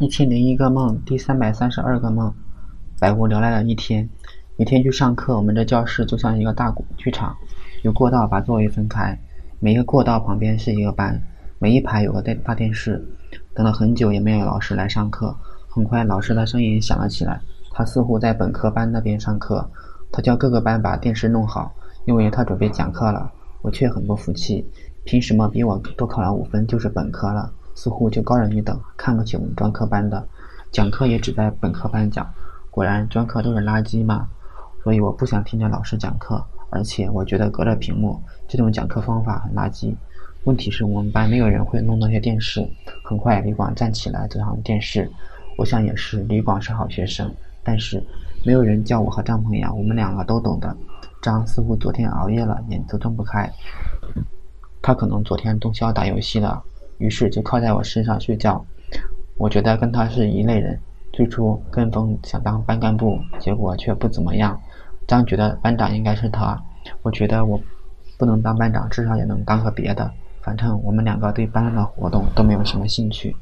一千零一个梦，第三百三十二个梦。百无聊赖的一天，每天去上课。我们这教室就像一个大剧场，有过道把座位分开，每一个过道旁边是一个班，每一排有个电大电视。等了很久也没有老师来上课。很快，老师的声音响了起来，他似乎在本科班那边上课。他叫各个班把电视弄好，因为他准备讲课了。我却很不服气，凭什么比我多考了五分就是本科了？似乎就高人一等，看不起我们专科班的，讲课也只在本科班讲。果然专科都是垃圾嘛，所以我不想听见老师讲课，而且我觉得隔着屏幕这种讲课方法很垃圾。问题是我们班没有人会弄那些电视。很快李广站起来走向电视，我想也是，李广是好学生，但是没有人叫我和张鹏阳，我们两个都懂的。张似乎昨天熬夜了，眼都睁不开，他可能昨天通宵打游戏了。于是就靠在我身上睡觉。我觉得跟他是一类人。最初跟风想当班干部，结果却不怎么样。张觉得班长应该是他，我觉得我不能当班长，至少也能当个别的。反正我们两个对班上的活动都没有什么兴趣。